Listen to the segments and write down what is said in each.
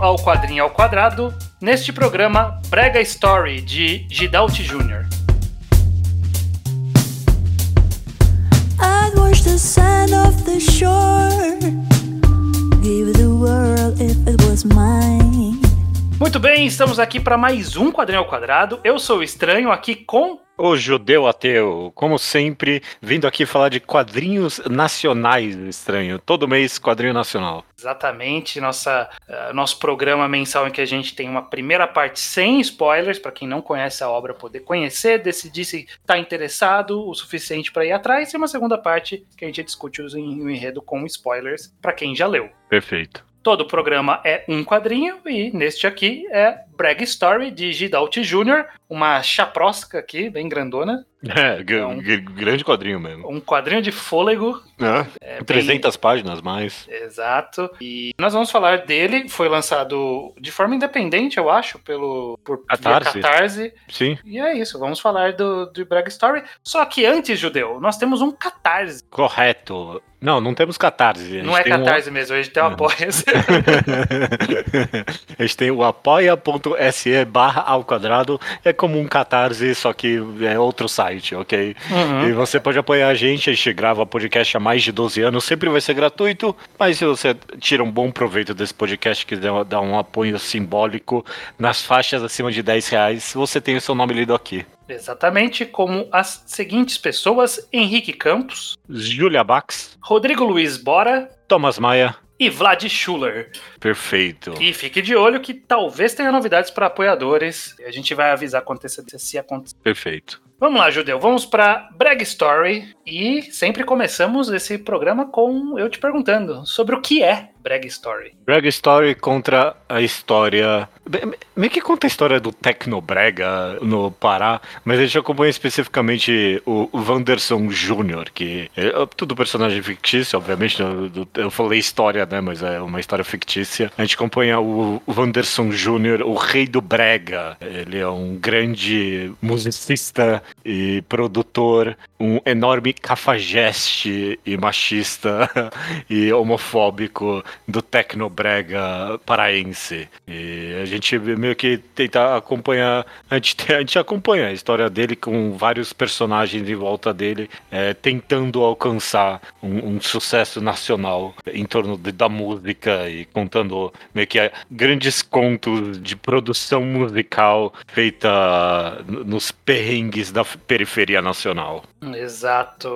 ao Quadrinho ao Quadrado, neste programa Brega Story de Gidalt Jr. I'd wash the sand off the shore. Give the world if it was mine. Muito bem, estamos aqui para mais um Quadrinho ao Quadrado. Eu sou o Estranho, aqui com O judeu ateu, como sempre, vindo aqui falar de quadrinhos nacionais, estranho. Todo mês, quadrinho nacional. Exatamente, nossa, uh, nosso programa mensal em que a gente tem uma primeira parte sem spoilers, para quem não conhece a obra poder conhecer, decidir se está interessado o suficiente para ir atrás, e uma segunda parte que a gente discute o enredo com spoilers para quem já leu. Perfeito. Todo programa é um quadrinho e neste aqui é Brag Story de Gidalt Jr., uma chaprosca aqui, bem grandona. É, é um, grande quadrinho mesmo. Um quadrinho de fôlego. É, é 300 bem... páginas mais. Exato. E nós vamos falar dele. Foi lançado de forma independente, eu acho, pelo por Catarse. Catarse. Sim. E é isso. Vamos falar do, do Brag Story. Só que antes, Judeu, nós temos um Catarse. Correto. Não, não temos catarse. Não é catarse um... mesmo, a gente tem o apoia a gente tem o apoia.se barra ao quadrado. É como um catarse, só que é outro site, ok? Uhum. E você pode apoiar a gente, a gente grava podcast há mais de 12 anos, sempre vai ser gratuito, mas se você tira um bom proveito desse podcast, que dá um apoio simbólico nas faixas acima de 10 reais, você tem o seu nome lido aqui. Exatamente, como as seguintes pessoas: Henrique Campos, Julia Bax, Rodrigo Luiz Bora, Thomas Maia e Vlad Schuller. Perfeito. E fique de olho que talvez tenha novidades para apoiadores. A gente vai avisar quando se acontecer. Perfeito. Vamos lá, Judeu. Vamos para Brag Story. E sempre começamos esse programa com eu te perguntando sobre o que é Brag Story. Brag Story contra a história. Meio que conta a história do Tecnobrega no Pará, mas a gente acompanha especificamente o Wanderson Jr., que é tudo personagem fictício, obviamente. Eu falei história, né? Mas é uma história fictícia. A gente acompanha o Wanderson Jr., o rei do Brega. Ele é um grande musicista e produtor, um enorme cafajeste e machista e homofóbico do tecnobrega paraense. E a gente meio que tenta acompanhar, a gente, a gente acompanha a história dele com vários personagens em volta dele, é, tentando alcançar um, um, sucesso nacional em torno de, da música e contando meio que grandes contos de produção musical feita nos perrengues da periferia nacional. Exato.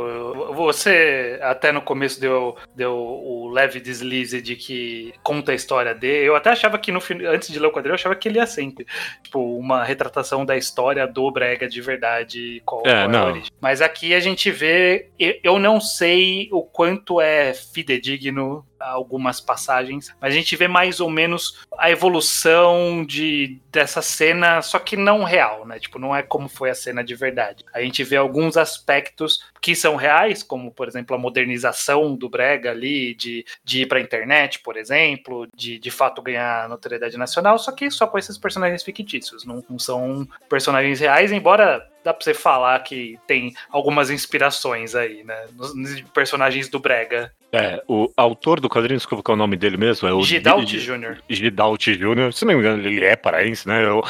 Você até no começo deu, deu o leve deslize de que conta a história dele. Eu até achava que no antes de ler o quadrinho, eu achava que ele ia sempre tipo uma retratação da história do Brega de verdade, qual, é, qual é. Mas aqui a gente vê, eu não sei o quanto é fidedigno algumas passagens, mas a gente vê mais ou menos a evolução de dessa cena, só que não real, né? Tipo, não é como foi a cena de verdade. A gente vê alguns aspectos que são reais, como por exemplo a modernização do Brega ali, de, de ir pra internet, por exemplo, de de fato ganhar notoriedade nacional, só que só com esses personagens fictícios, não, não são personagens reais, embora dá pra você falar que tem algumas inspirações aí, né? Nos personagens do Brega. É, o autor do quadrinho, desculpa qual é o nome dele mesmo, é o Gidalt Jr. Gidalt Jr. Se não me engano, ele é paraense, né? O,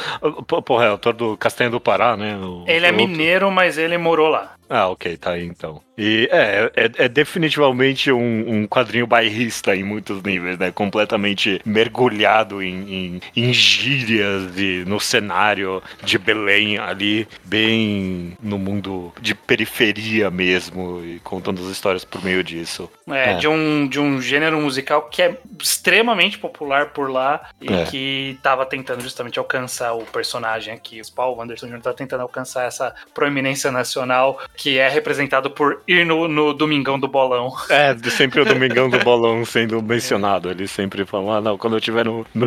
porra, é autor do Castanha do Pará, né? O, ele é outro. mineiro, mas ele morou lá. Ah, ok, tá aí então. E é, é, é definitivamente um, um, quadrinho bairrista em muitos níveis, né? Completamente mergulhado em, em, em gírias e no cenário de Belém ali, bem no mundo de periferia mesmo, e contando as histórias por meio disso. É, é. De, um, de um gênero musical que é extremamente popular por lá e é. que tava tentando justamente alcançar o personagem aqui. O Paul Anderson Jr. tá tentando alcançar essa proeminência nacional que é representado por ir no, no Domingão do Bolão. É, sempre o Domingão do Bolão sendo mencionado. Eles sempre falam, ah, não, quando eu estiver no, no,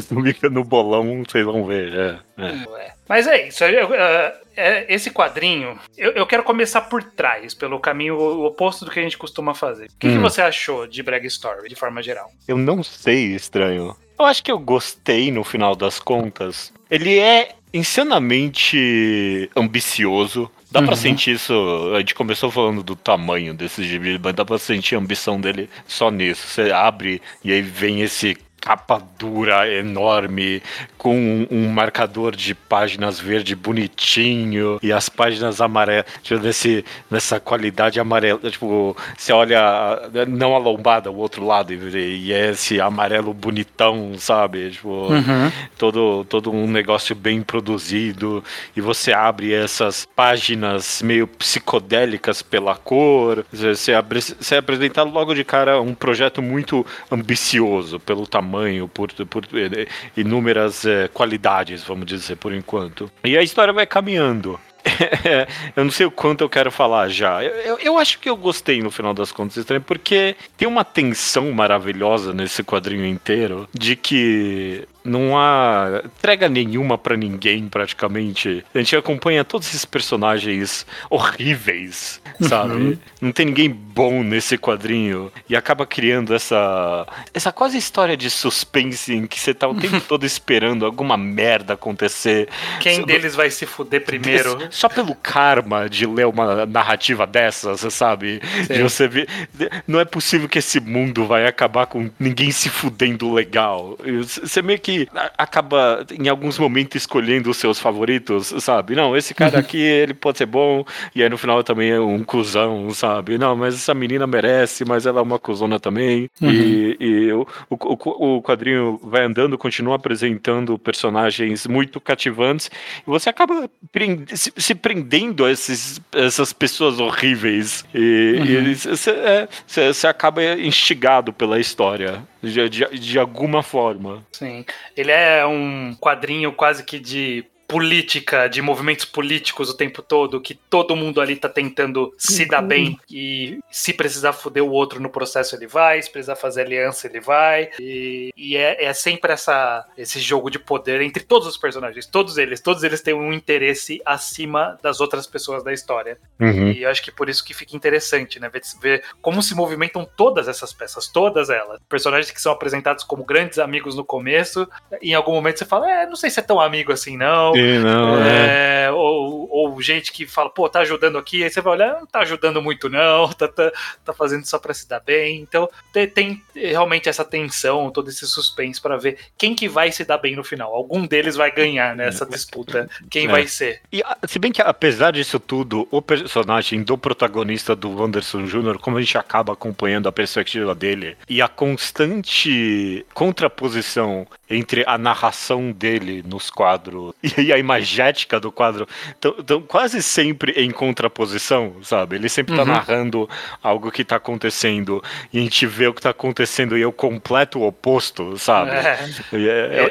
no Bolão, vocês vão ver. É, é. Mas é isso. É, é, esse quadrinho, eu, eu, quero começar por trás, pelo caminho oposto do que a gente costuma fazer. O que, hum. que você achou de Brag Story, de forma geral? Eu não sei, estranho. Eu acho que eu gostei no final das contas. Ele é insanamente ambicioso. Dá uhum. pra sentir isso. A gente começou falando do tamanho desses gibis, mas dá pra sentir a ambição dele só nisso. Você abre e aí vem esse capa dura, enorme, com um, um marcador de páginas verde bonitinho e as páginas amarelas, tipo, nesse, nessa qualidade amarela. Tipo, você olha não a lombada, o outro lado, e é esse amarelo bonitão, sabe? Tipo, Uhum. todo, todo um negócio bem produzido e você abre essas páginas meio psicodélicas pela cor. Você, abre, você é apresentado logo de cara um projeto muito ambicioso pelo tamanho, por, por eh, inúmeras eh, qualidades, vamos dizer, por enquanto. E a história vai caminhando. eu não sei o quanto eu quero falar já. Eu, eu, eu acho que eu gostei no final das contas, estranho, porque tem uma tensão maravilhosa nesse quadrinho inteiro de que não há entrega nenhuma pra ninguém, praticamente. A gente acompanha todos esses personagens horríveis, sabe? Uhum. Não tem ninguém bom nesse quadrinho. E acaba criando essa. Essa quase história de suspense em que você tá o tempo todo esperando alguma merda acontecer. Quem deles vai se fuder primeiro? Só pelo karma de ler uma narrativa dessas, sabe? De você ver. Não é possível que esse mundo vai acabar com ninguém se fudendo legal. Você meio que acaba, em alguns momentos, escolhendo os seus favoritos, sabe? Não, esse cara aqui, ele pode ser bom, e aí no final também é um cuzão, sabe? Não, mas essa menina merece, mas ela é uma cuzona também. E, e o, o, o- quadrinho vai andando, continua apresentando personagens muito cativantes, e você acaba se, se prendendo a esses, essas pessoas horríveis. E você é, você- você acaba instigado pela história, de, de, de alguma forma. Sim. Ele é um quadrinho quase que de política, de movimentos políticos o tempo todo, que todo mundo ali tá tentando se dar bem e se precisar foder o outro no processo ele vai, se precisar fazer aliança ele vai. E, e é, é sempre essa, esse jogo de poder entre todos os personagens, todos eles, todos eles têm um interesse acima das outras pessoas da história. E eu acho que por isso que fica interessante, né? Ver, ver como se movimentam todas essas peças, todas elas. Personagens que são apresentados como grandes amigos no começo, em algum momento você fala, é, não sei se é tão amigo assim, não. Sim, não, é. É, ou, ou gente que fala, pô, tá ajudando aqui, aí você vai olhar, não tá ajudando muito, não, tá, tá, tá fazendo só pra se dar bem. Então tem, tem realmente essa tensão, todo esse suspense pra ver quem que vai se dar bem no final. Algum deles vai ganhar nessa disputa. Quem É. vai ser? E a- se bem que apesar disso tudo, o personagem do protagonista do Wanderson Jr., como a gente acaba acompanhando a perspectiva dele e a constante contraposição entre a narração dele nos quadros e a imagética do quadro, estão quase sempre em contraposição, sabe? Ele sempre tá Uhum. narrando algo que tá acontecendo e a gente vê o que tá acontecendo e é o completo oposto, sabe? É. É-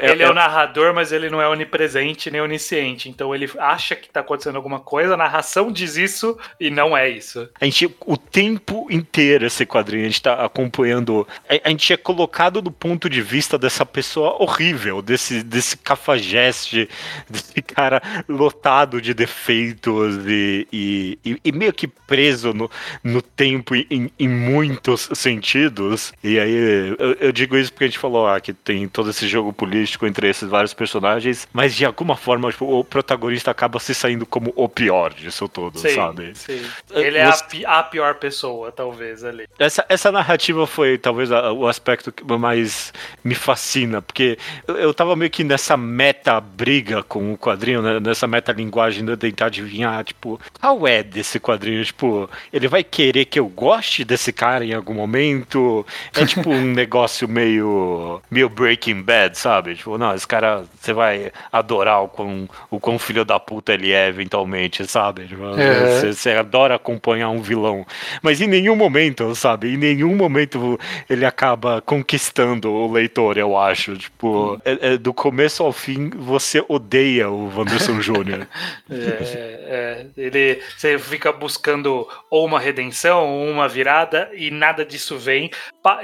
é- ele é, é- o narrador, mas ele não é onipresente nem onisciente. Então ele acha que tá acontecendo alguma coisa, a narração diz isso e não é isso. A gente, o tempo inteiro, esse quadrinho, a gente tá acompanhando. A, a gente é colocado do ponto de vista dessa pessoa horrível, desse, desse cafajeste, desse cara lotado de defeitos e, e, e- e meio que preso no, no tempo em, em muitos sentidos. E aí, eu, eu digo isso porque a gente falou ah, que tem todo esse jogo político entre esses vários personagens, mas de alguma forma tipo, o protagonista acaba se saindo como o pior disso tudo, Sim, sabe? sim. Ele é a, Você- pi- a pior pessoa, talvez, ali. Essa, essa narrativa foi talvez a- o aspecto que mais me fascina, porque eu, eu tava meio que nessa meta briga com o quadrinho, né, nessa meta linguagem de tentar adivinhar, tipo, qual é desse quadrinho? Tipo, ele vai querer que eu goste desse cara em algum momento? É tipo um negócio meio, meio Breaking Bad, sabe? Tipo, não, esse cara, você vai adorar o quão, o quão filho da puta ele é eventualmente, sabe? Tipo, É. você, você adora acompanhar um vilão. Mas em nenhum momento, sabe? Em nenhum momento ele acaba conquistando o leitor, eu acho. Tipo, é- é do começo ao fim, você odeia o Wanderson Jr. É, é, ele, você fica buscando ou uma redenção ou uma virada e nada disso vem. Pa-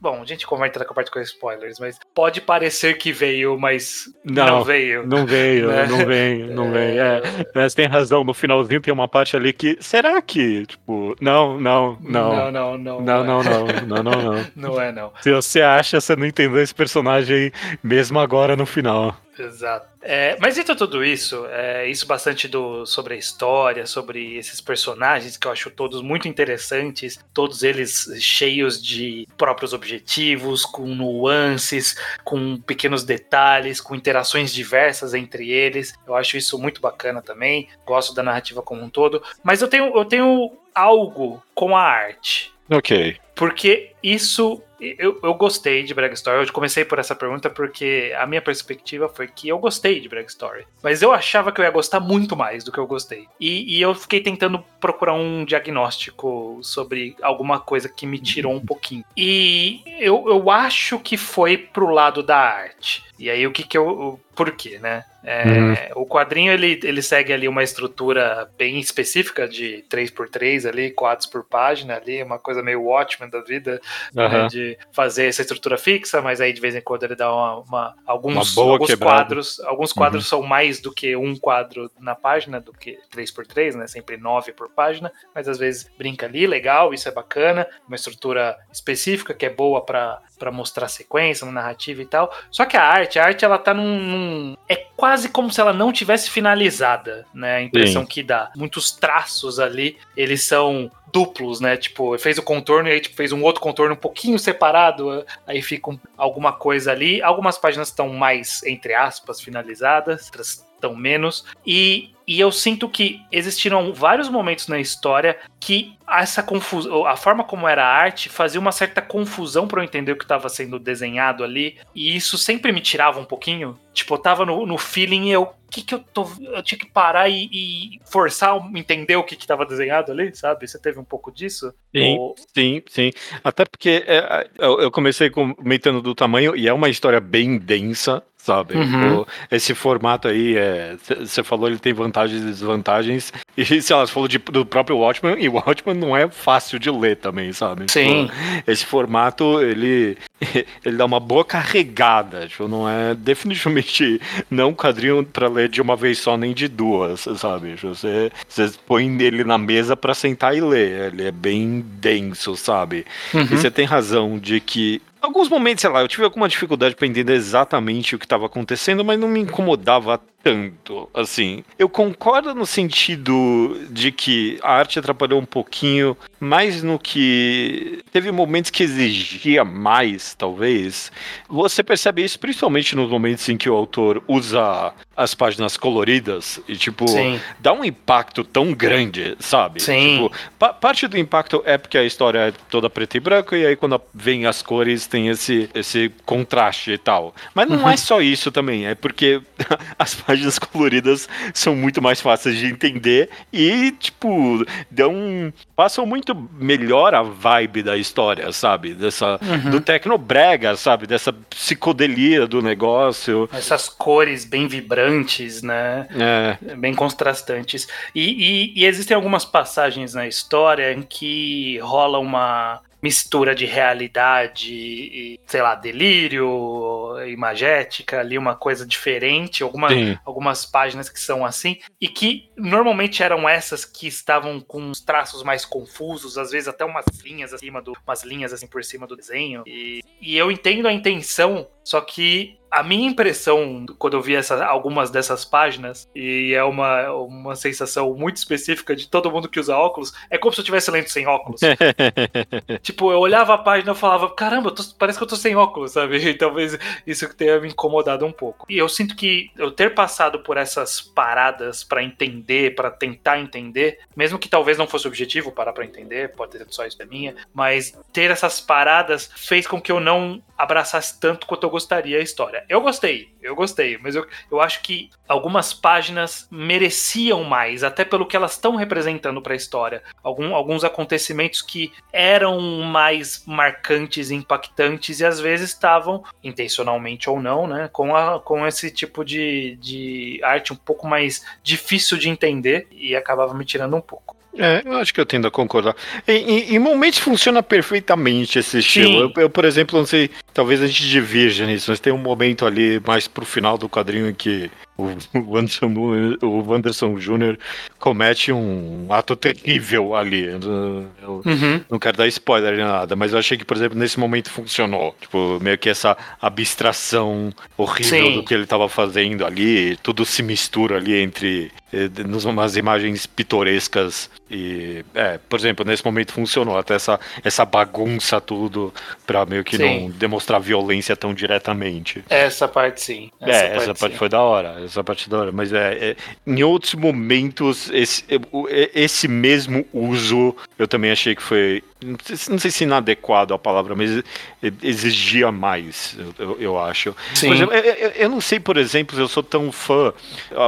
Bom, a gente vai entrar com a parte com spoilers, mas pode parecer que veio, mas não, Não, veio. Não veio, Né? não vem, não vem. É, mas tem razão, no finalzinho tem uma parte ali que. Será que? Tipo, não, não, não. não, não, não, Não, é. não, não, não, não, não. Não é, não. Se você acha, você não entendeu esse personagem mesmo agora no final. Exato. É, mas dito tudo isso, é, isso bastante do, sobre a história, sobre esses personagens que eu acho todos muito interessantes, todos eles cheios de próprios objetivos, com nuances, com pequenos detalhes, com interações diversas entre eles. Eu acho isso muito bacana também. Gosto da narrativa como um todo. Mas eu tenho, eu tenho algo com a arte. Ok. Porque isso eu, eu gostei de Brag Story. Eu comecei por essa pergunta porque a minha perspectiva foi que eu gostei de Brag Story. Mas eu achava que eu ia gostar muito mais do que eu gostei. E, e eu fiquei tentando procurar um diagnóstico sobre alguma coisa que me tirou um pouquinho. E eu, eu acho que foi pro lado da arte. E aí o que que eu. Por quê, né? É, uhum. O quadrinho ele, ele segue ali uma estrutura bem específica de 3x3 ali, quadros por página ali, uma coisa meio Watchmen da vida, uhum. né, de fazer essa estrutura fixa, mas aí de vez em quando ele dá uma, uma alguns, uma alguns quadros, alguns quadros uhum. são mais do que um quadro na página, do que 3x3, né? Sempre 9 por página, mas às vezes brinca ali, legal, isso é bacana, uma estrutura específica que é boa para para mostrar sequência, uma narrativa e tal. Só que a arte, a arte ela tá num, num, é quase como se ela não tivesse finalizada, né? A impressão Sim. que dá. Muitos traços ali, eles são duplos, né? Tipo, fez o contorno e aí tipo, fez um outro contorno um pouquinho separado, aí fica um, alguma coisa ali. Algumas páginas estão mais, entre aspas, finalizadas, outras estão menos. E, e eu sinto que existiram vários momentos na história que essa confusão, a forma como era a arte fazia uma certa confusão para eu entender o que estava sendo desenhado ali, e isso sempre me tirava um pouquinho. Tipo, eu tava no, no feeling e eu, que que eu tô. Eu tinha que parar e, e forçar entender o que que tava desenhado ali, sabe? Você teve um pouco disso? Sim, Ou... sim, sim. Até porque é, eu comecei comentando do tamanho e é uma história bem densa, sabe? Uhum. esse formato aí, você é, falou, ele tem vantagens e desvantagens. E sei lá, você falou de, do próprio Watchman, e o Watchman não é fácil de ler também, sabe? Sim. Tipo, esse formato, ele, ele dá uma boa carregada. Tipo, não é definitivamente não um quadrinho para ler de uma vez só, nem de duas, sabe? Tipo, você, você põe ele na mesa para sentar e ler. Ele é bem denso, sabe? Uhum. E você tem razão de que alguns momentos, sei lá, eu tive alguma dificuldade para entender exatamente o que estava acontecendo, mas não me incomodava tanto, assim. Eu concordo no sentido de que a arte atrapalhou um pouquinho, mais no que teve momentos que exigia mais, talvez. Você percebe isso principalmente nos momentos em que o autor usa as páginas coloridas e, tipo, Sim. dá um impacto tão grande, sabe? Sim. Tipo, pa parte do impacto é porque a história é toda preta e branca e aí quando vem as cores tem esse, esse contraste e tal. Mas não uhum. é só isso também, é porque as páginas páginas coloridas são muito mais fáceis de entender e, tipo, dão. passam muito melhor a vibe da história, sabe? Dessa. Uhum. Do tecnobrega, sabe? Dessa psicodelia do negócio. Essas cores bem vibrantes, né? É. Bem contrastantes. E, e, e existem algumas passagens na história em que rola uma mistura de realidade e, sei lá, delírio, imagética, ali uma coisa diferente, alguma, algumas páginas que são assim, e que normalmente eram essas que estavam com os traços mais confusos, às vezes até umas linhas acima do, umas linhas assim por cima do desenho. E, e eu entendo a intenção, só que a minha impressão quando eu vi essa, algumas dessas páginas, e é uma, uma sensação muito específica de todo mundo que usa óculos, é como se eu estivesse lendo sem óculos. tipo, eu olhava a página e falava, caramba, tô, parece que eu tô sem óculos, sabe? E talvez isso tenha me incomodado um pouco. E eu sinto que eu ter passado por essas paradas para entender, para tentar entender, mesmo que talvez não fosse o objetivo parar para entender, pode ter sido só isso da minha, mas ter essas paradas fez com que eu não abraçasse tanto quanto eu gostaria a história. Eu gostei, eu gostei, mas eu, eu acho que algumas páginas mereciam mais, até pelo que elas estão representando para a história. Algum, alguns acontecimentos que eram mais marcantes impactantes e às vezes estavam, intencionalmente ou não, né, com, a, com esse tipo de, de arte um pouco mais difícil de entender e acabava me tirando um pouco. É, eu acho que eu tendo a concordar. Em, em, em momentos funciona perfeitamente esse estilo. Eu, eu, por exemplo, não sei, talvez a gente divirja nisso, mas tem um momento ali mais pro final do quadrinho em que o, Anderson, o Wanderson Jr. comete um ato terrível ali. Eu- Uhum. não quero dar spoiler nem nada, mas eu achei que, por exemplo, nesse momento funcionou. Tipo, meio que essa abstração horrível Sim. do que ele tava fazendo ali, tudo se mistura ali entre eh, umas imagens pitorescas e, é, por exemplo, nesse momento funcionou até essa, essa bagunça tudo pra meio que Sim. não demonstrar violência tão diretamente. Essa parte sim. é, essa parte sim. foi da hora, essa parte da hora, mas é, é, em outros momentos esse, o- esse mesmo uso eu também achei que foi, não sei, se- não sei se inadequado a palavra, mas exigia mais, eu, eu- acho. Sim. Por exemplo, eu, eu- não sei, por exemplo, se eu sou tão fã,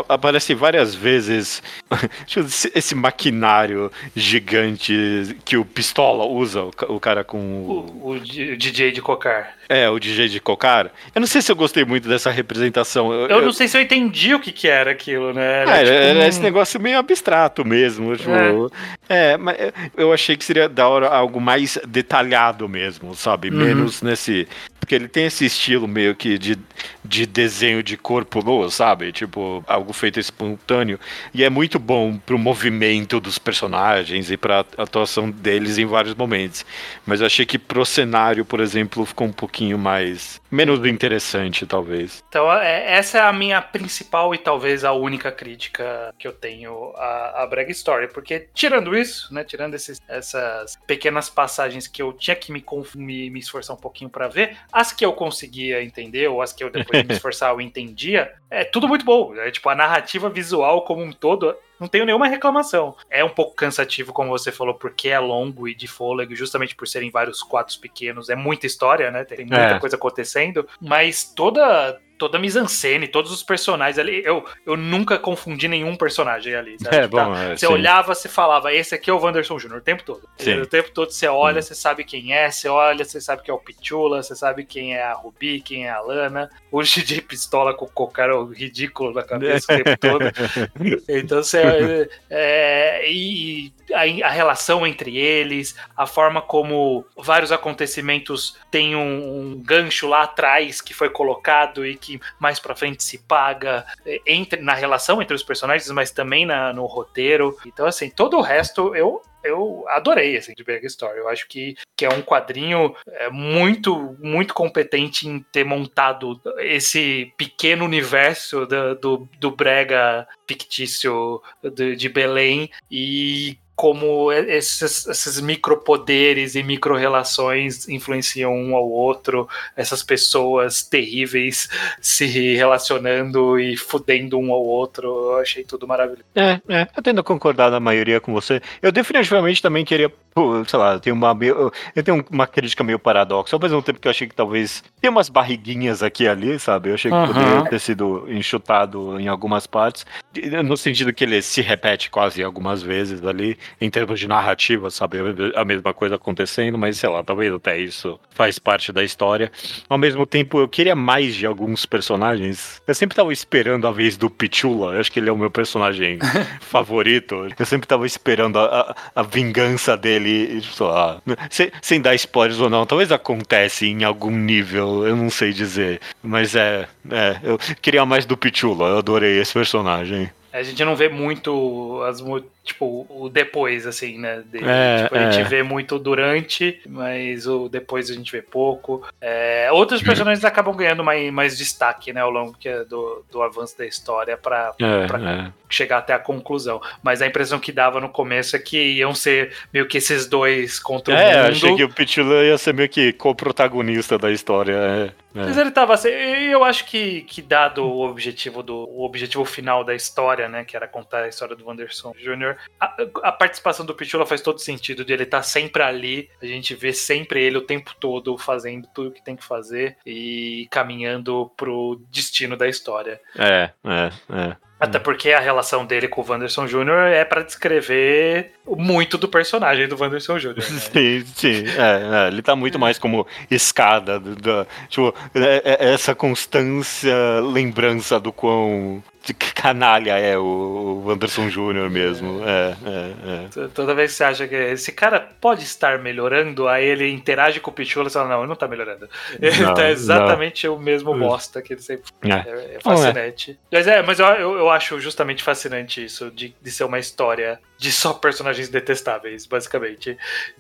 aparece várias vezes esse, maquinário gigante que o Pistola usa, o, ca- o cara com o, O, DJ de Cocar. é, o DJ de Cocar. Eu não sei se eu gostei muito dessa representação. Eu não sei se eu entendi o que, que era aquilo, né? Era, É, tipo, era um- esse negócio meio abstrato mesmo. Tipo, é. mas eu achei que seria da hora algo mais detalhado mesmo, sabe? Uhum. Menos nesse. Porque ele tem esse estilo meio que de, de desenho de corpo nu, sabe? Tipo, algo feito espontâneo. E é muito bom pro movimento dos personagens e pra atuação deles em vários momentos. Mas eu achei que pro cenário, por exemplo, ficou um pouquinho mais. menos interessante, talvez. Então, é- essa é a minha principal e talvez a única crítica que eu tenho à, à Brag Story. Porque, tirando isso, né? Tirando esses- essas pequenas passagens que eu tinha que me, me, me esforçar um pouquinho pra ver, as que eu conseguia entender, ou as que eu depois de me esforçar eu entendia, é tudo muito bom. É, tipo, a narrativa visual como um todo. Não tenho nenhuma reclamação. É um pouco cansativo, como você falou, porque é longo e de fôlego, justamente por serem vários quadros pequenos. É muita história, né? Tem muita É. coisa acontecendo. Mas toda toda a mise-en-scène, todos os personagens ali, eu, eu nunca confundi nenhum personagem ali. Sabe? É, Tipo, bom, tá? é, Você sim. olhava, você falava, esse aqui é o Wanderson Jr. o tempo todo. Sim. O tempo todo você olha, você sabe quem é, você olha, você sabe que é o Pichula, você sabe quem é a Ruby, quem é a Lana. O DJ Pistola com o cocara ridículo na cabeça o tempo todo. Então você. é, e a, a relação entre eles, a forma como vários acontecimentos têm um, um gancho lá atrás que foi colocado e que mais pra frente se paga é, entre, na relação entre os personagens, mas também na- no roteiro. Então, assim, todo o resto eu. Eu adorei assim, de Big Story. Eu acho que, que é um quadrinho é, muito, muito competente em ter montado esse pequeno universo do, do, do Brega fictício de, de Belém e como esses, esses micropoderes e micro-relações influenciam um ao outro, essas pessoas terríveis se relacionando e fudendo um ao outro. Eu achei tudo maravilhoso. É, é, eu tendo a maioria com você. Eu definitivamente também queria, sei lá, eu tenho uma, eu tenho uma crítica meio paradoxa, ao mesmo tempo que eu achei que talvez tem umas barriguinhas aqui e ali, sabe? Eu achei que Aham. poderia ter sido enxutado em algumas partes, no sentido que ele se repete quase algumas vezes ali, em termos de narrativa, sabe? A mesma coisa acontecendo, mas sei lá, talvez até isso faz parte da história. Ao mesmo tempo, eu queria mais de alguns personagens. Eu sempre tava esperando a vez do Pichula, eu acho que ele é o meu personagem favorito. Eu sempre tava esperando a, a, a vingança dele, sei lá, sem, sem dar spoilers ou não, talvez acontece em algum nível, eu não sei dizer. Mas é, é, eu queria mais do Pichula, eu adorei esse personagem. A gente não vê muito as tipo o depois assim, né? dele. É, Tipo, a gente é. vê muito durante, mas o depois a gente vê pouco. É, outros personagens acabam ganhando mais, mais destaque, né, ao longo é do, do avanço da história para É, Pra- é. chegar até a conclusão. Mas a impressão que dava no começo é que iam ser meio que esses dois contra o É, mundo. achei que o Pichula ia ser meio que co-protagonista da história. É, é. Mas ele tava assim, eu acho que, que dado o objetivo do o objetivo final da história, né, que era contar a história do Wanderson Jr., a, a participação do Pichula faz todo sentido de ele estar sempre ali, a gente vê sempre ele o tempo todo fazendo tudo que tem que fazer e caminhando pro destino da história. É, é, é. Até porque a relação dele com o Wanderson Jr. é pra descrever muito do personagem do Wanderson Jr. Né? Sim, sim. É, é, ele tá muito mais como escada. do- da- tipo, é- é- essa constância, lembrança do quão canalha é o Anderson Júnior mesmo. É, é, é. Toda vez que você acha que esse cara pode estar melhorando, aí ele interage com o Pichula e fala, não, ele não tá melhorando. Ele não, tá exatamente não. o mesmo bosta que ele sempre é. é, é fascinante. Mas é, mas eu, eu, eu, acho justamente fascinante isso, de, de ser uma história de só personagens detestáveis, basicamente.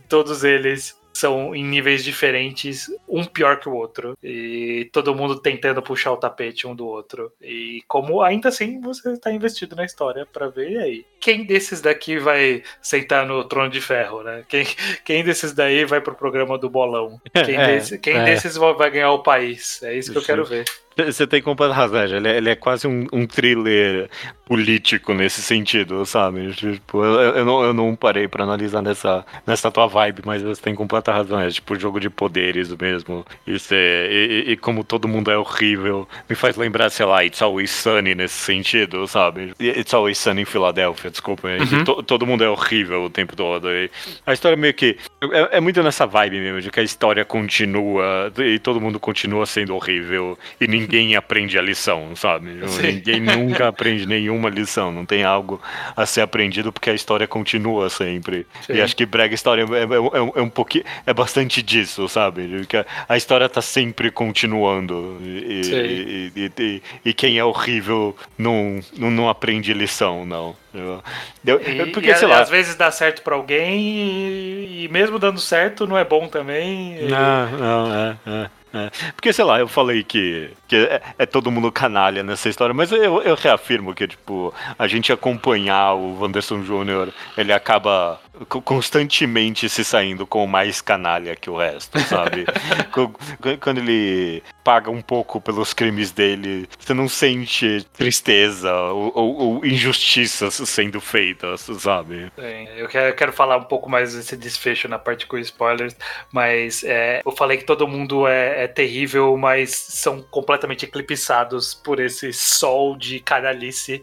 Todos eles são em níveis diferentes, um pior que o outro. E todo mundo tentando puxar o tapete um do outro. E como ainda assim você está investido na história para ver e aí. Quem desses daqui vai sentar no trono de ferro, né? Quem, quem desses daí vai pro programa do bolão? Quem, é, desse, quem é. desses vai ganhar o país? É isso que eu quero ver. Você tem completa razão, ele é, ele é quase um, um, thriller político nesse sentido, sabe? Tipo, eu, eu, não, eu não parei para analisar nessa, nessa tua vibe, mas você tem completa razão. É tipo jogo de poderes mesmo. Isso é, e, e, como todo mundo é horrível, me faz lembrar, sei lá, It's Always Sunny nesse sentido, sabe? It's Always Sunny em Filadélfia, desculpa. Uhum. To, todo mundo é horrível o tempo todo. E a história meio que. É, é muito nessa vibe mesmo, de que a história continua e todo mundo continua sendo horrível e ninguém ninguém aprende a lição, sabe? Sim. Ninguém nunca aprende nenhuma lição. Não tem algo a ser aprendido porque a história continua sempre. Sim. E acho que Brega História é, é, é, é, um pouquinho. É bastante disso, sabe? Que a história tá sempre continuando. E, e, e, e quem é horrível não, não, aprende lição, não. Eu, eu, porque, e, sei lá. Às vezes dá certo para alguém e, e, mesmo dando certo não é bom também. Não, não, é, é. É, porque, sei lá, eu falei que, que é, é, todo mundo canalha nessa história, mas eu, eu reafirmo que, tipo, a gente acompanhar o Wanderson Júnior, ele acaba constantemente se saindo com mais canalha que o resto, sabe? Quando ele paga um pouco pelos crimes dele, você não sente tristeza ou, ou, ou injustiças sendo feitas, sabe? Sim, eu quero, eu quero, falar um pouco mais desse desfecho na parte com spoilers, mas é, eu falei que todo mundo é, é, terrível, mas são completamente eclipsados por esse sol de canalice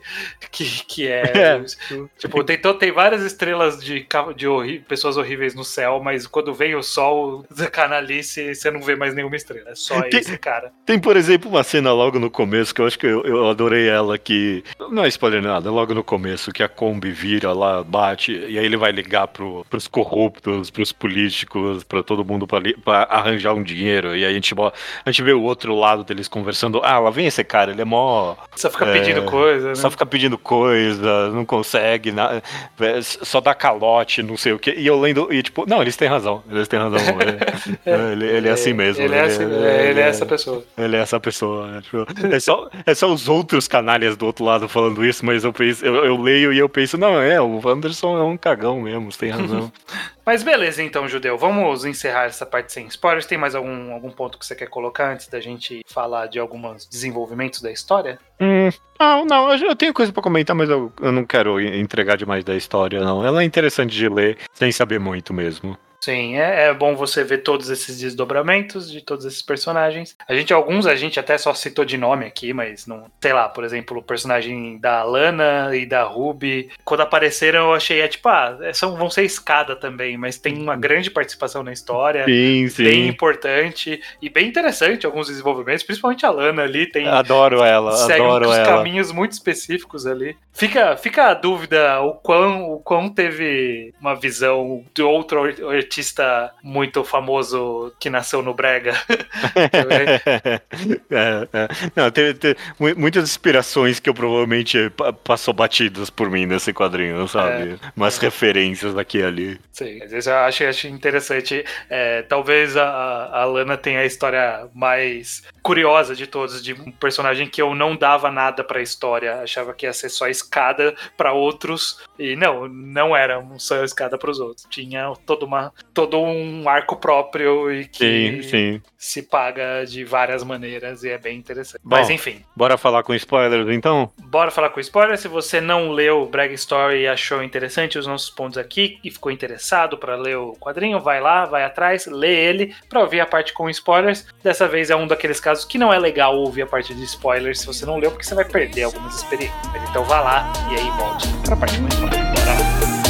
que, que é. é. Tipo, tem, tem várias estrelas de de pessoas horríveis no céu, mas quando vem o sol da canalice, você não vê mais nenhuma estrela. É só tem, esse cara. Tem, por exemplo, uma cena logo no começo que eu acho que eu, eu adorei ela, que. Não é spoiler nada, é logo no começo, que a Kombi vira lá, bate, e aí ele vai ligar pro, pros corruptos, pros políticos, pra todo mundo pra, pra arranjar um dinheiro. E aí a gente, a gente vê o outro lado deles conversando. Ah, lá vem esse cara, ele é mó. Só fica é, pedindo coisa, né? Só fica pedindo coisa, não consegue, na, é, só dá calote, não sei o que. E eu lendo, e tipo, não, eles têm razão. Eles têm razão. Ele, ele, ele é assim mesmo. Ele, é, assim, ele, ele é, essa pessoa. Ele é essa pessoa. Tipo, é, só, é só os outros canalhas do outro lado falando isso, mas eu, penso, eu, eu leio e eu penso, não, é, o Anderson é um cagão mesmo, você tem razão. Mas beleza, então, Judeu, vamos encerrar essa parte sem spoilers. Tem mais algum, algum ponto que você quer colocar antes da gente falar de alguns desenvolvimentos da história? Hum, não, não, eu tenho coisa para comentar, mas eu, eu não quero entregar demais da história, não. Ela é interessante de ler, sem saber muito mesmo. Sim, é, é, bom você ver todos esses desdobramentos de todos esses personagens. A gente, alguns a gente até só citou de nome aqui, mas não. Sei lá, por exemplo, o personagem da Lana e da Ruby. Quando apareceram, eu achei, é tipo, ah, é, são, vão ser escada também, mas tem uma grande participação na história. Sim, sim. Bem importante e bem interessante alguns desenvolvimentos, principalmente a Lana ali. Tem, adoro ela, segue adoro uns ela. caminhos muito específicos ali. Fica, fica a dúvida o quão, o quão teve uma visão de outro artista muito famoso que nasceu no Brega. é, é. Não, teve, teve, muitas inspirações que eu provavelmente passou batidas por mim nesse quadrinho, sabe? É, Umas é. referências aqui e ali. Sim, às vezes eu acho, acho interessante. É, talvez a, a Lana tenha a história mais curiosa de todos, de um personagem que eu não dava nada pra história, achava que ia ser só escada para outros, e não, não era só escada para os outros. Tinha toda uma todo um arco próprio e que sim, sim. se paga de várias maneiras e é bem interessante. Bom, Mas enfim. Bora falar com spoilers então? Bora falar com spoilers. Se você não leu Brag Story e achou interessante os nossos pontos aqui e ficou interessado para ler o quadrinho, vai lá, vai atrás, lê ele para ouvir a parte com spoilers. Dessa vez é um daqueles casos que não é legal ouvir a parte de spoilers se você não leu, porque você vai perder algumas experiências. Então vá lá e aí volte para a parte. Bora lá.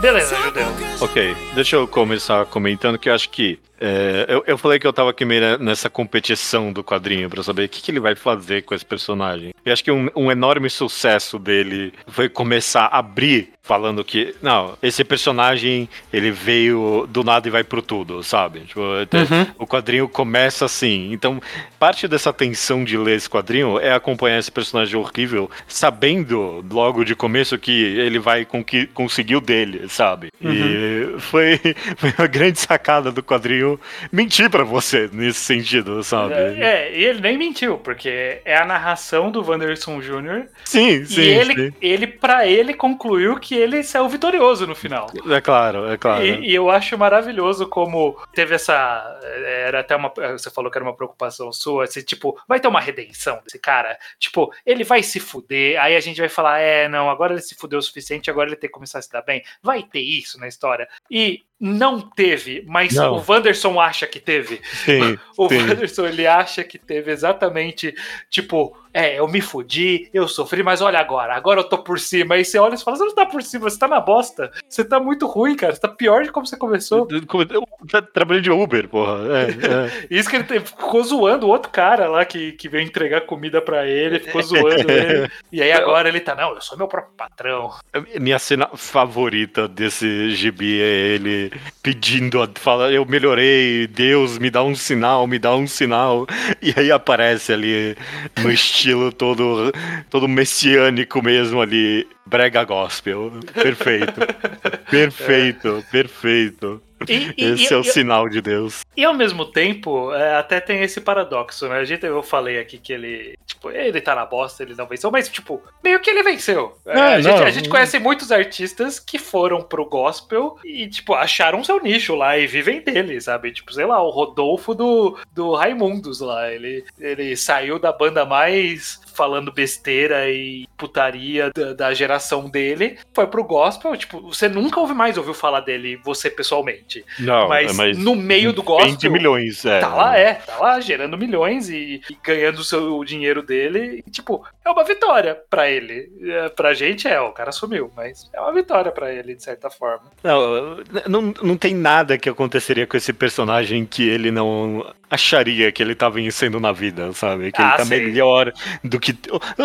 Beleza, judeu. Ok, deixa eu começar comentando que eu acho que é, eu, eu falei que eu tava aqui meio nessa competição do quadrinho pra saber o que, que ele vai fazer com esse personagem. E acho que um, um enorme sucesso dele foi começar a abrir falando que, não, esse personagem ele veio do nada e vai pro tudo, sabe? Tipo, Uhum. O quadrinho começa assim. Então, parte dessa tensão de ler esse quadrinho é acompanhar esse personagem horrível, sabendo logo de começo que ele vai com que conseguir o dele, sabe? E foi, foi uma grande sacada do quadrinho mentir pra você nesse sentido, sabe? É, e ele nem mentiu, porque é a narração do Wanderson Jr. Sim, sim. e ele, sim. ele para ele, concluiu que ele saiu vitorioso no final. É claro, é claro. E, e eu acho maravilhoso como teve essa. Era até uma. Você falou que era uma preocupação sua. Assim, tipo, vai ter uma redenção desse cara. Tipo, ele vai se fuder. Aí a gente vai falar: é, não, agora ele se fudeu o suficiente, agora ele tem que começar a se dar bem. Vai ter isso na história. E não teve, mas Não. o Wanderson acha que teve. Sim, O sim. Wanderson, ele acha que teve exatamente, tipo, é, eu me fudi, eu sofri, mas olha agora, agora eu tô por cima. Aí você olha e fala, você não tá por cima, você tá na bosta. Você tá muito ruim, cara, você tá pior de como você começou. Como- eu tra- Trabalhei de Uber, porra. É, é. Isso que ele ficou zoando o outro cara lá que, que veio entregar comida pra ele, ficou zoando ele. E aí agora ele tá, não, eu sou meu próprio patrão. Minha cena favorita desse gibi é ele pedindo, a- fala, eu melhorei, Deus, me dá um sinal, me dá um sinal. E aí aparece ali no estilo todo, todo messiânico mesmo ali, brega gospel. Perfeito. Perfeito, perfeito. E, e- Esse e- é o sinal de Deus. E ao mesmo tempo, é, até tem esse paradoxo, né? A gente, eu falei aqui que ele, tipo, ele tá na bosta, ele não venceu, mas, tipo, meio que ele venceu. É, a, gente, a gente conhece muitos artistas que foram pro gospel e, tipo, acharam seu nicho lá e vivem dele, sabe? Tipo, sei lá, o Rodolfo do, do Raimundos lá. Ele, ele saiu da banda mais falando besteira e putaria da, da geração dele, foi pro gospel, tipo, você nunca ouve mais ouviu falar dele, você pessoalmente. Não, mas, mas no meio do gospel, milhões, é. Tá lá, é, tá lá gerando milhões e, e ganhando o seu, o dinheiro dele. E, tipo, é uma vitória pra ele. É, pra gente é, o cara sumiu, mas é uma vitória pra ele, de certa forma. Não, não, não tem nada que aconteceria com esse personagem que ele não acharia que ele tá vencendo na vida, sabe? Que Ah, ele tá melhor do que.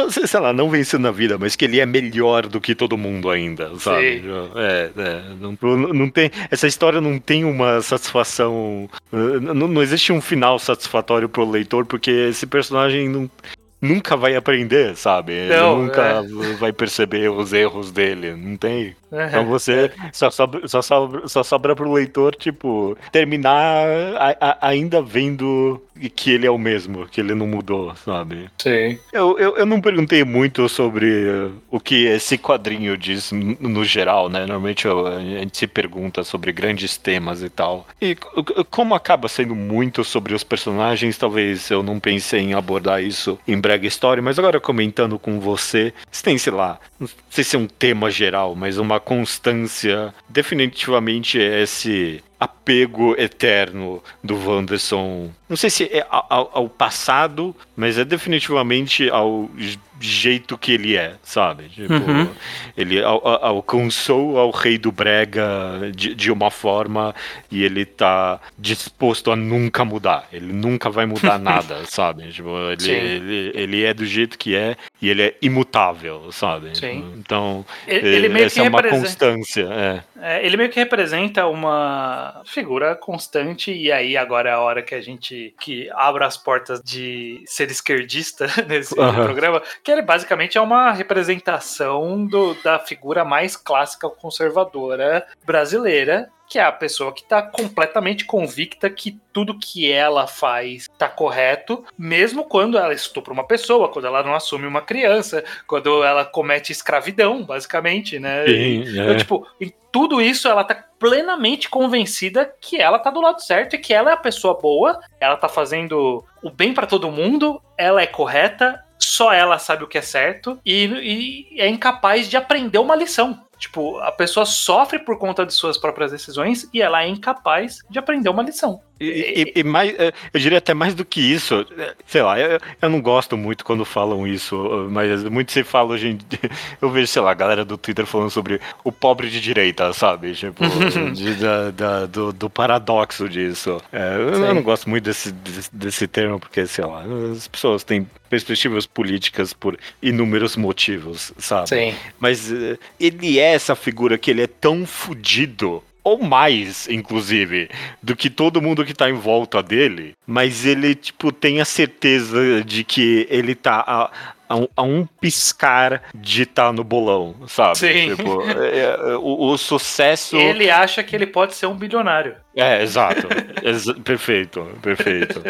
Sei lá, não vencendo na vida, mas que ele é melhor do que todo mundo ainda, sabe? Sim. É, é. Não, não tem, essa história não tem uma satisfação. Não, não existe um final satisfatório pro leitor, porque esse personagem não. Nunca vai aprender, sabe? Não, nunca vai perceber os erros dele. Não tem. É. Então você só sobra, só sobra, só sobra pro leitor, tipo, terminar a- a- ainda vendo que ele é o mesmo, que ele não mudou, sabe? Sim. Eu, eu, eu não perguntei muito sobre o que esse quadrinho diz no geral, né? Normalmente eu- a gente se pergunta sobre grandes temas e tal. E como acaba sendo muito sobre os personagens, talvez eu não pensei em abordar isso em Brega Story, mas agora comentando com você, se tem, sei lá, não sei se é um tema geral, mas uma constância, definitivamente é esse apego eterno do Wanderson. Não sei se é ao, ao passado, mas é definitivamente ao jeito que ele é, sabe? Tipo, Uhum. ele al- al- alcançou ao rei do Brega de, de uma forma e ele tá disposto a nunca mudar. Ele nunca vai mudar nada, sabe? Tipo, ele, ele, ele é do jeito que é e ele é imutável, sabe? Sim. Então, Ele, ele meio essa que é uma representa. constância, é. É, ele meio que representa uma figura constante, e aí agora é a hora que a gente que abre as portas de ser esquerdista nesse Aham. programa, que ele basicamente é uma representação do- da figura mais clássica conservadora brasileira, que é a pessoa que está completamente convicta que tudo que ela faz está correto, mesmo quando ela estupra uma pessoa, quando ela não assume uma criança, quando ela comete escravidão, basicamente, né? E- Sim, então, é. tipo, em tudo isso ela tá plenamente convencida que ela tá do lado certo e que ela é a pessoa boa, ela tá fazendo o bem pra todo mundo, ela é correta, só ela sabe o que é certo e, e é incapaz de aprender uma lição. Tipo, a pessoa sofre por conta de suas próprias decisões e ela é incapaz de aprender uma lição. E, e, e mais, é, eu diria até mais do que isso, é, sei lá, eu, eu não gosto muito quando falam isso, mas muito se fala hoje em dia, eu vejo, sei lá, a galera do Twitter falando sobre o pobre de direita, sabe? Tipo, de, da, da, do, do, paradoxo disso. É, eu, eu, não gosto muito desse, desse, desse termo, porque, sei lá, as pessoas têm perspectivas políticas por inúmeros motivos, sabe? Sim. Mas uh, ele é essa figura que ele é tão fudido ou mais, inclusive, do que todo mundo que tá em volta dele, mas ele, tipo, tem a certeza de que ele tá a, a, um, a um piscar de estar tá no bolão, sabe? Sim. Tipo, é, é, o, o, sucesso. Ele acha que ele pode ser um bilionário. É, exato. Ex perfeito, perfeito.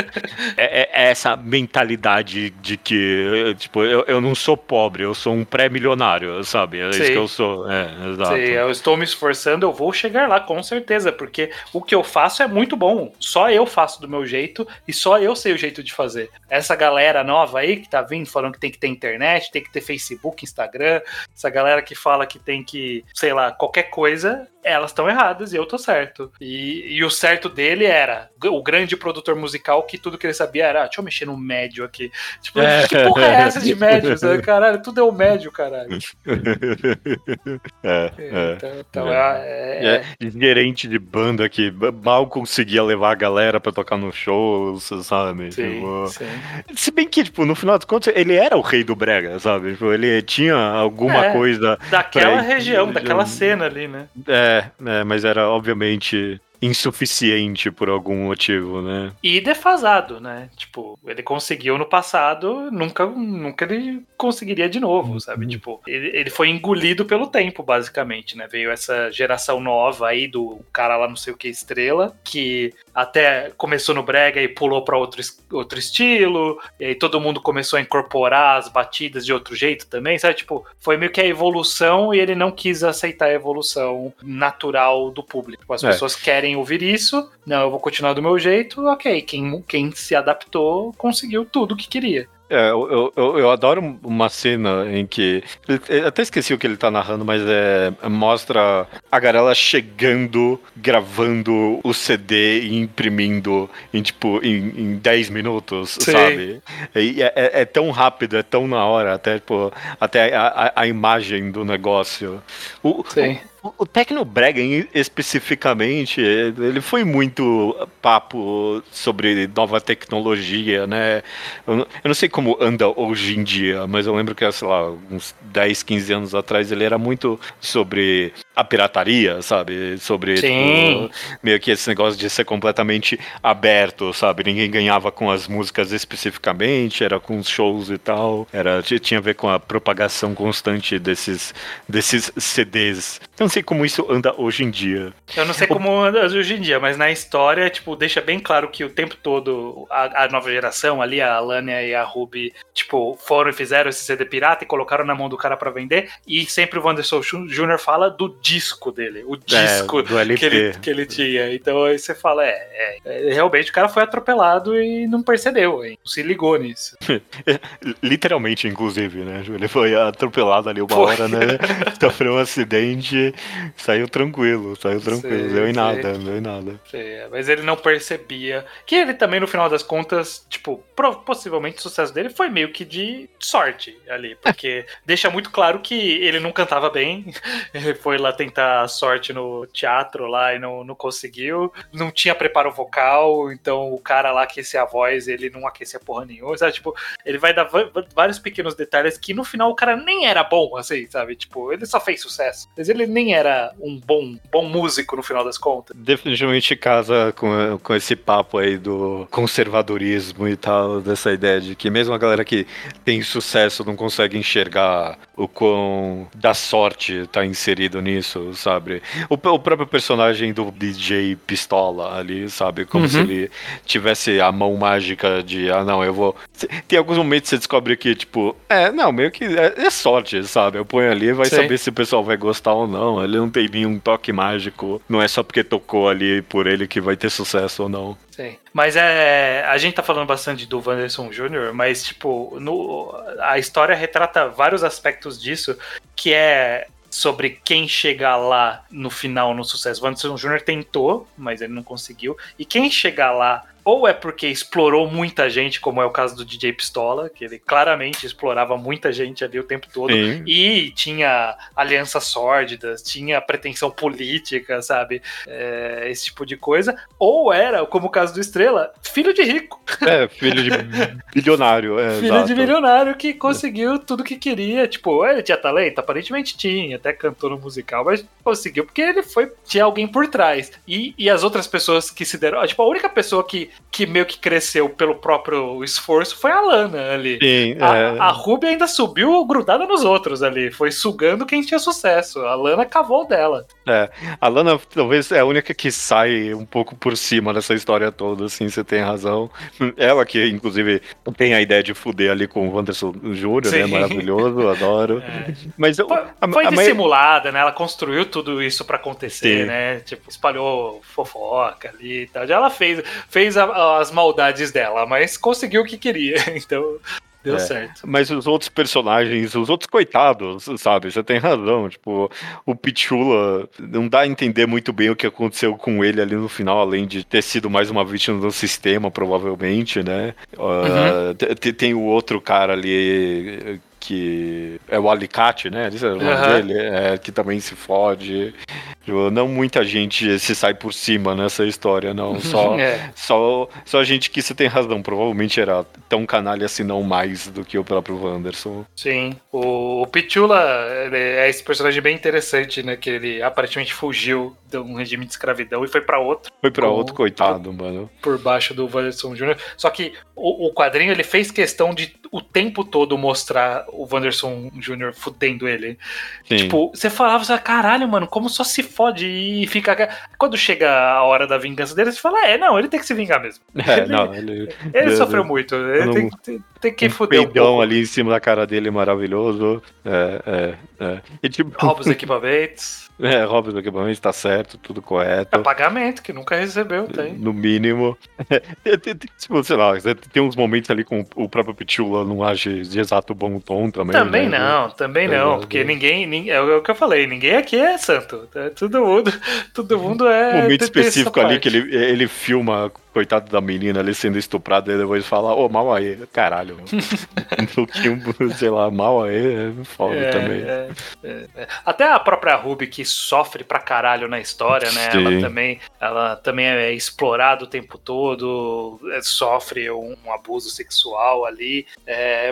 É, é, é, essa mentalidade de que, tipo, eu, eu não sou pobre, eu sou um pré-milionário, sabe? É isso que eu sou. É, exato. Sim, eu estou me esforçando, eu vou chegar lá, com certeza, porque o que eu faço é muito bom. Só eu faço do meu jeito e só eu sei o jeito de fazer. Essa galera nova aí que tá vindo falando que tem que ter internet, tem que ter Facebook, Instagram, essa galera que fala que tem que, sei lá, qualquer coisa, elas estão erradas e eu tô certo. E, e, o certo dele era o grande produtor musical que tudo que ele sabia era, ah, deixa eu mexer no médio aqui. Tipo, é. que porra é essa de médio? Caralho, tudo é o médio, caralho. É, é, então, então é. é, é. Gerente de banda que mal conseguia levar a galera pra tocar no show, sabe? Sim, tipo, sim. Se bem que, tipo, no final das contas, ele era o rei do brega, sabe? Tipo, ele tinha alguma coisa... Daquela região, daquela cena ali, né? É, é, é, mas era obviamente insuficiente por algum motivo, né? E defasado, né? Tipo, ele conseguiu no passado, nunca, nunca ele conseguiria de novo, sabe? Uhum. Tipo, ele, ele foi engolido pelo tempo, basicamente, né? Veio essa geração nova aí do cara lá não sei o que estrela, que até começou no brega e pulou para outro, outro estilo, e aí todo mundo começou a incorporar as batidas de outro jeito também, sabe? Tipo, foi meio que a evolução e ele não quis aceitar a evolução natural do público. As é. pessoas querem ouvir isso, não, eu vou continuar do meu jeito, ok. Quem, quem se adaptou conseguiu tudo o que queria. É, eu, eu, eu, adoro uma cena em que. Eu até esqueci o que ele tá narrando, mas é, mostra a Garela chegando, gravando o CD e imprimindo em tipo em, em 10 minutos, Sim. sabe? E é, é, é, tão rápido, é tão na hora, até, tipo, até a, a, a imagem do negócio. O, Sim. O, o Tecnobrega, especificamente, ele foi muito papo sobre nova tecnologia, né? Eu não, sei como anda hoje em dia, mas eu lembro que, sei lá, uns 10, 15 anos atrás ele era muito sobre a pirataria, sabe? Sobre tipo, meio que esse negócio de ser completamente aberto, sabe? Ninguém ganhava com as músicas especificamente, era com os shows e tal. Era, tinha a ver com a propagação constante desses, desses CDs. Eu não sei como isso anda hoje em dia. Eu não sei como anda hoje em dia, mas na história, tipo, deixa bem claro que o tempo todo a, a nova geração ali, a Alania e a Ruby, tipo, foram e fizeram esse CD pirata e colocaram na mão do cara para vender. E sempre o Wanderson Jr. fala do disco dele, o é, disco é, que, ele, que ele tinha. Então aí você fala, é, é, é, realmente o cara foi atropelado e não percebeu, hein? não se ligou nisso. Literalmente, inclusive, né? Ele foi atropelado ali uma foi. hora, né? Sofreu um acidente, saiu tranquilo, saiu tranquilo, deu em nada, deu em nada. mas ele não percebia que ele também, no final das contas, tipo, possivelmente o sucesso dele foi meio que de sorte ali, porque deixa muito claro que ele não cantava bem, ele foi lá tentar sorte no teatro lá e não, não conseguiu. Não tinha preparo vocal, então o cara lá aquecia a voz, ele não aquecia porra nenhuma, sabe? Tipo, ele vai dar vários pequenos detalhes que no final o cara nem era bom, assim, sabe? Tipo, ele só fez sucesso. Mas ele nem era um bom, bom músico no final das contas. Definitivamente casa com, com esse papo aí do conservadorismo e tal, dessa ideia de que mesmo a galera que tem sucesso não consegue enxergar o quão da sorte tá inserido nisso, sabe? O, o próprio personagem do DJ Pistola ali, sabe? Como uhum. se ele tivesse a mão mágica de, ah, não, eu vou. Tem alguns momentos que você descobre que, tipo, é, não, meio que é, é sorte, sabe? Eu ponho ali e vai saber se o pessoal vai gostar ou não. Ele não tem nenhum toque mágico. Não é só porque tocou ali por ele que vai ter sucesso ou não. Sim. Mas é. A gente tá falando bastante do Wanderson Jr., mas, tipo, no, a história retrata vários aspectos disso, que é sobre quem chegar lá no final no sucesso. O Anderson Jr. tentou, mas ele não conseguiu. E quem chegar lá ou é porque explorou muita gente, como é o caso do DJ Pistola, que ele claramente explorava muita gente ali o tempo todo, Sim. e tinha alianças sórdidas, tinha pretensão política, sabe? É, esse tipo de coisa. Ou era, como o caso do Estrela, filho de rico, É, filho de bilionário. É, filho exato. de milionário que conseguiu tudo que queria. Tipo, ele tinha talento? Aparentemente tinha, até cantou no musical, mas conseguiu porque ele foi. Tinha alguém por trás. E, e as outras pessoas que se deram. Tipo, a única pessoa que, que meio que cresceu pelo próprio esforço foi a Lana ali. Sim, A, é. a Ruby ainda subiu grudada nos outros ali, foi sugando quem tinha sucesso. A Lana cavou dela. A Lana talvez é a única que sai um pouco por cima dessa história toda, assim, você tem razão. Ela que, inclusive, tem a ideia de fuder ali com o Wanderson Jr., né? Maravilhoso, adoro. É. Mas eu, Foi, a- foi a dissimulada, né? Ela construiu tudo isso pra acontecer, Sim. né? Tipo, espalhou fofoca ali e tal. Já ela fez, fez a- as maldades dela, mas conseguiu o que queria. Então, deu É. certo. Mas os outros personagens, os outros coitados, sabe? Você tem razão. Tipo, o Pichula não dá a entender muito bem o que aconteceu com ele ali no final, além de ter sido mais uma vítima do sistema, provavelmente, né? Ah, te- tem o outro cara ali que é o Alicate, né? Esse é o nome Aham. dele, é, que também se fode. Tipo, Não muita gente se sai por cima nessa história, não. Só, É. só, só a gente que você tem razão. Provavelmente era tão canalha, se não mais, do que o próprio Wanderson. Sim, o, o Pichula é esse personagem bem interessante, né? Que ele aparentemente fugiu de um regime de escravidão e foi pra outro, Foi pra Com- outro coitado, mano. por baixo do Wanderson Jr. Só que o, o quadrinho ele fez questão de o tempo todo mostrar o Wanderson Jr. fudendo ele. Sim. Tipo, você falava assim, caralho, mano, como só se fode e fica. Quando chega a hora da vingança dele, você fala, é, não, ele tem que se vingar mesmo. é, não, ele. Ele Eu- sofreu muito, ele não- tem, tem, tem que um fuder um peidão pouco. ali em cima da cara dele maravilhoso. É, é, é. E tipo, Rouba os equipamentos. é, do equipamento, tá certo, tudo correto. É pagamento, que nunca recebeu, tem. No mínimo. Tipo, sei lá, tem uns momentos ali com o próprio Pichula não age de exato bom tom também. Também né? não, também não, Exato. porque ninguém, nin- é o que eu falei, ninguém aqui é santo. É Todo mundo, todo mundo é. Um momento específico ali que ele, ele filma, coitado da menina ali sendo estuprada, e depois fala, ô, mal aí, caralho. um pouquinho, sei lá, mal aí, é foda É, também. é, é, é. Até a própria Ruby que sofre pra caralho na história, né? Sim. Ela também, ela também é explorada o tempo todo, é, sofre um, um abuso sexual ali.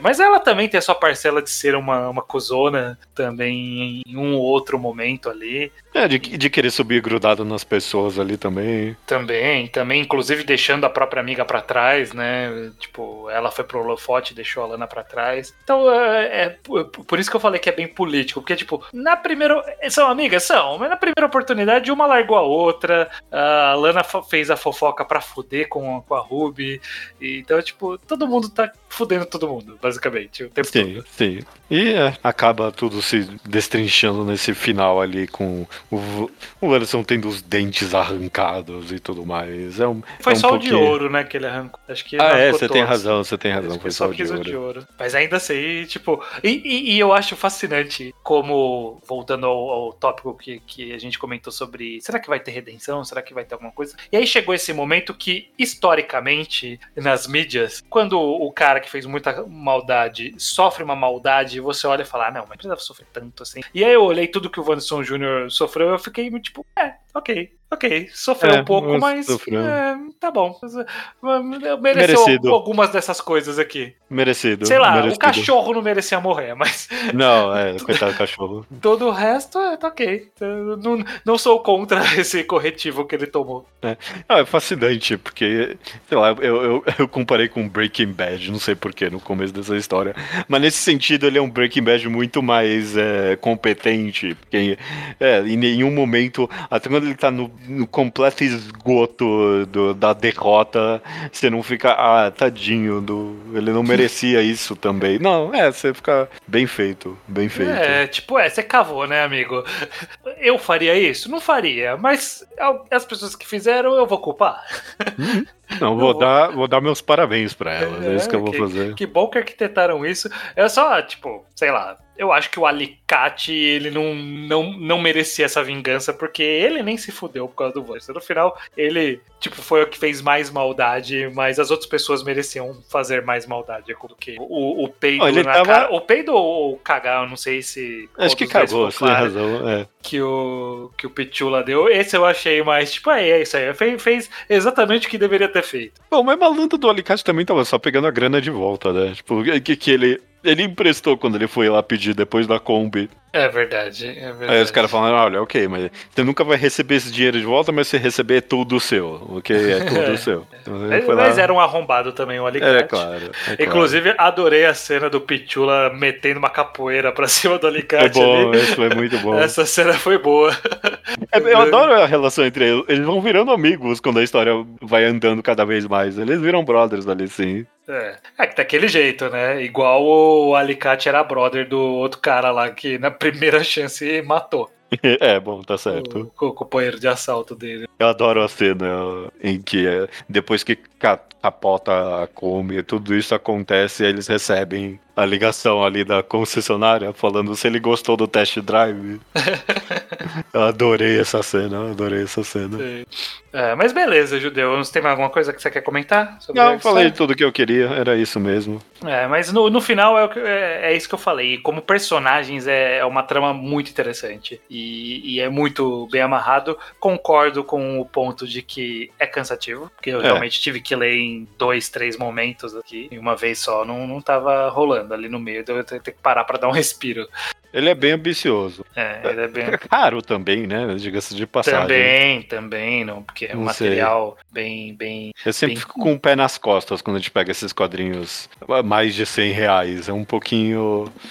Mas ela também tem a sua parcela de ser uma, uma cuzona também em um ou outro momento ali. É, de, de querer subir grudado nas pessoas ali também. Também, também, inclusive deixando a própria amiga pra trás, né? Tipo, ela foi pro holofote e deixou a Lana pra trás. Então, é, é por por isso que eu falei que é bem político, porque, tipo, na primeira. São amigas? São, mas na primeira oportunidade, uma largou a outra. A Lana fez a fofoca pra fuder com, a- com a Ruby. E, então, tipo, todo mundo tá fudendo todo mundo, basicamente, o tempo Sim, todo. sim. E é, acaba tudo se destrinchando nesse final ali com o, o Anderson tendo os dentes arrancados e tudo mais. É um, Foi é um só o de ouro, né, que ele arrancou. Acho que Ah, é, você tem razão, você tem razão. Acho Foi só só o de o ouro. de ouro. Mas ainda assim, tipo. E, e- e eu acho fascinante como, voltando ao, ao tópico que, que a gente comentou sobre. Será que vai ter redenção? Será que vai ter alguma coisa? E aí chegou esse momento que, historicamente, nas mídias, quando o cara que fez muita maldade sofre uma maldade, você olha e fala, ah, não, mas não precisava sofrer tanto assim. E aí eu olhei tudo que o Wanderson Jr. sofreu, eu fiquei muito tipo, é, ok, ok. Sofreu É, um pouco, mas. é, tá bom. Mereceu Merecido. algumas dessas coisas aqui. Merecido. Sei lá, merecido. o cachorro não merecia morrer, mas Não, é, coitado do cachorro. todo o resto é, tá ok. Não, não sou contra esse corretivo que ele tomou. Ah, é fascinante, porque, sei lá, eu, eu, eu comparei com Breaking Bad, não sei porquê, no começo dessa história. Mas nesse sentido, ele é um Breaking Bad muito mais é, competente. Porque, é, em nenhum momento, até quando ele tá no, no completo esgoto do- da derrota, você não fica, ah, tadinho, do, ele não merecia isso também. Não, é, você fica bem feito, bem feito. É, tipo, é, você cavou, né, amigo? Eu faria isso? Não faria, mas as pessoas que fizeram, eu vou culpar. Não, vou, dar, vou dar meus parabéns pra elas, é, É, isso que eu vou que- fazer. Que bom que arquitetaram isso. É só, tipo, sei lá. Eu acho que o Alicate, ele não, não, não merecia essa vingança, porque ele nem se fudeu por causa do Wanderson. No final, ele, tipo, foi o que fez mais maldade, mas as outras pessoas mereciam fazer mais maldade do que o, o peido tava- cara. O peido ou o cagar, eu não sei se... Acho que cagou, você tem razão. É. que o, que o Pichula deu. Esse eu achei mais, tipo, é, é isso aí. Fez, fez exatamente o que deveria ter feito. Bom, mas malandro do Alicate também tava só pegando a grana de volta, né? Tipo, que, que ele. Ele emprestou quando ele foi lá pedir depois da Kombi. É verdade, é verdade. Aí os caras falaram, olha, ok, mas você nunca vai receber esse dinheiro de volta, mas se receber é tudo seu, ok? É tudo seu. Então Mas, mas era um arrombado também o Alicate. É, claro. é claro. Inclusive, adorei a cena do Pichula metendo uma capoeira pra cima do É Alicate bom, ali. isso foi muito bom. Essa cena foi boa. É, eu adoro a relação entre eles. Eles vão virando amigos quando a história vai andando cada vez mais. Eles viram brothers ali, sim. É, é que daquele jeito, né? Igual o Alicate era brother do outro cara lá que na primeira chance matou É, bom, tá certo. o, o companheiro de assalto dele. Eu adoro a cena em que é, depois que ca- capota a Kombi, tudo isso acontece, eles recebem a ligação ali da concessionária falando se ele gostou do test drive. eu adorei essa cena, eu adorei essa cena. É, mas beleza, Judeu. Você tem mais alguma coisa que você quer comentar? sobre Não, a falei história? tudo que eu queria, era isso mesmo. É, mas no, no final é, é, é isso que eu falei. Como personagens é, é uma trama muito interessante e, e é muito bem amarrado. Concordo com o ponto de que é cansativo, porque eu É. realmente tive que ler em dois, três momentos aqui, e uma vez só não, não tava rolando ali no meio, então eu ter ter que parar pra dar um respiro. Ele é bem ambicioso. É, ele é bem. É caro também, né? Diga-se de passagem. Também, também, não, porque é um Não sei. material bem, bem. Eu sempre Bem- fico com o pé nas costas quando a gente pega esses quadrinhos mais de 100 reais. É um pouquinho.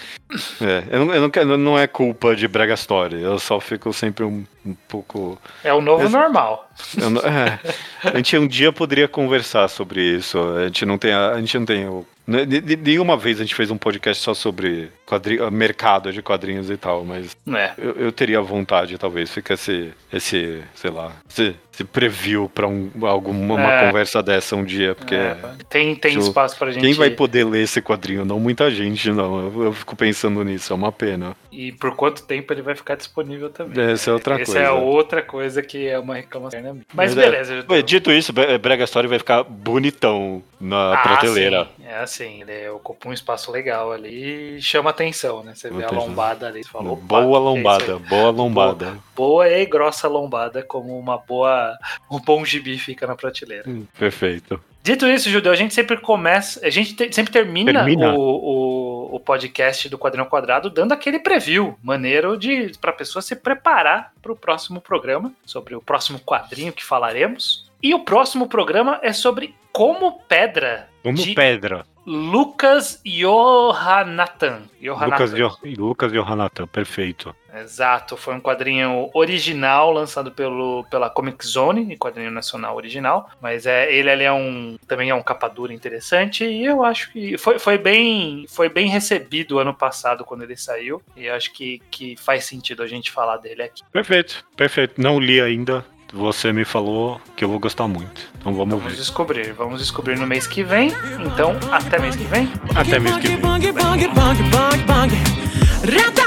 É, eu não, eu não quero, não é culpa de Brega Story. Eu só fico sempre um, um pouco. É o novo Esse- normal. eu é, a gente um dia poderia conversar sobre isso. A gente não tem. A, a gente não tem o. ne- Nenhuma vez a gente fez um podcast só sobre quadri, mercado de quadrinhos e tal, mas É. eu, eu teria vontade, talvez, fica esse, esse sei lá, esse, esse preview pra um, alguma uma É. conversa dessa um dia, porque É, tem tem eu- espaço pra gente. quem vai poder ler esse quadrinho? Não muita gente, não. Eu, eu fico pensando nisso, é uma pena. E por quanto tempo ele vai ficar disponível também. Essa é outra Essa coisa. é outra coisa que é uma reclamação. Né? Mas, Mas é- beleza. Ué, Dito isso, Bre- Brega Story vai ficar bonitão na Ah, prateleira. sim. É assim, ele ocupa um espaço legal ali e chama atenção, né? Você vê a lombada ali, você falou. "Opa, boa é lombada, aí?" boa lombada. boa e grossa lombada, como uma boa. Um bom gibi fica na prateleira. Hum, Perfeito. Dito isso, Judeu, a gente sempre começa. A gente te- sempre termina, Termina. O, o, o podcast do Quadrinho Quadrado dando aquele preview maneiro de para a pessoa se preparar para o próximo programa, sobre o próximo quadrinho que falaremos. E o próximo programa é sobre Como Pedra, Como de pedra. Lucas Johanatan. Lucas, Jo- Lucas Johanatan, perfeito. Exato, foi um quadrinho original lançado pelo, pela Comic Zone, quadrinho nacional original, mas é, ele ali é um também é um capa dura interessante e eu acho que foi, foi bem foi bem recebido ano passado quando ele saiu e eu acho que, que faz sentido a gente falar dele aqui. Perfeito, perfeito. Não li ainda. Você me falou que eu vou gostar muito. Então vamos Vamos ver. descobrir, vamos descobrir no mês que vem. Então, até mês que vem. Até mês que vem. Bang, bang, bang, bang, bang, bang. Rata,